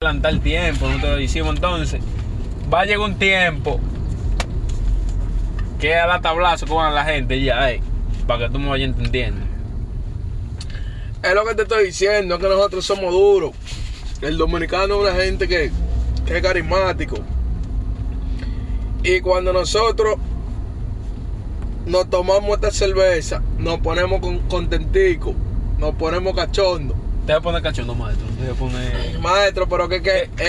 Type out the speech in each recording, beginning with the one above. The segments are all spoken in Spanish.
adelantar el tiempo, nosotros lo hicimos entonces. Va a llegar un tiempo que a la tablazo con la gente ya, eh, para que tú me vayas entendiendo. Es lo que te estoy diciendo, es que nosotros somos duros. El dominicano es una gente que, que es carismático. Y cuando nosotros nos tomamos esta cerveza, nos ponemos con, contenticos, nos ponemos cachondos. Te voy a poner cachondo, maestro. Te voy a poner... Maestro, pero que, que eh,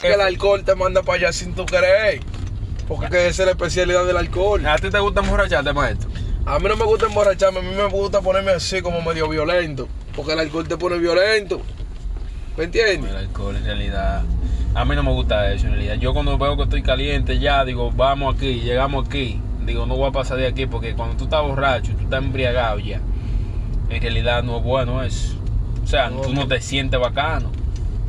Que el alcohol te manda para allá sin tu querer. Porque que esa es la especialidad del alcohol. ¿A ti te gusta emborracharte, maestro? A mí no me gusta emborracharme, a mí me gusta ponerme así como medio violento. Porque el alcohol te pone violento. ¿Me entiendes? El alcohol en realidad... A mí no me gusta eso en realidad. Yo cuando veo que estoy caliente ya digo, vamos aquí, llegamos aquí. Digo, no voy a pasar de aquí porque cuando tú estás borracho, tú estás embriagado ya. En realidad no es bueno eso. O sea, No, tú no te sientes bacano.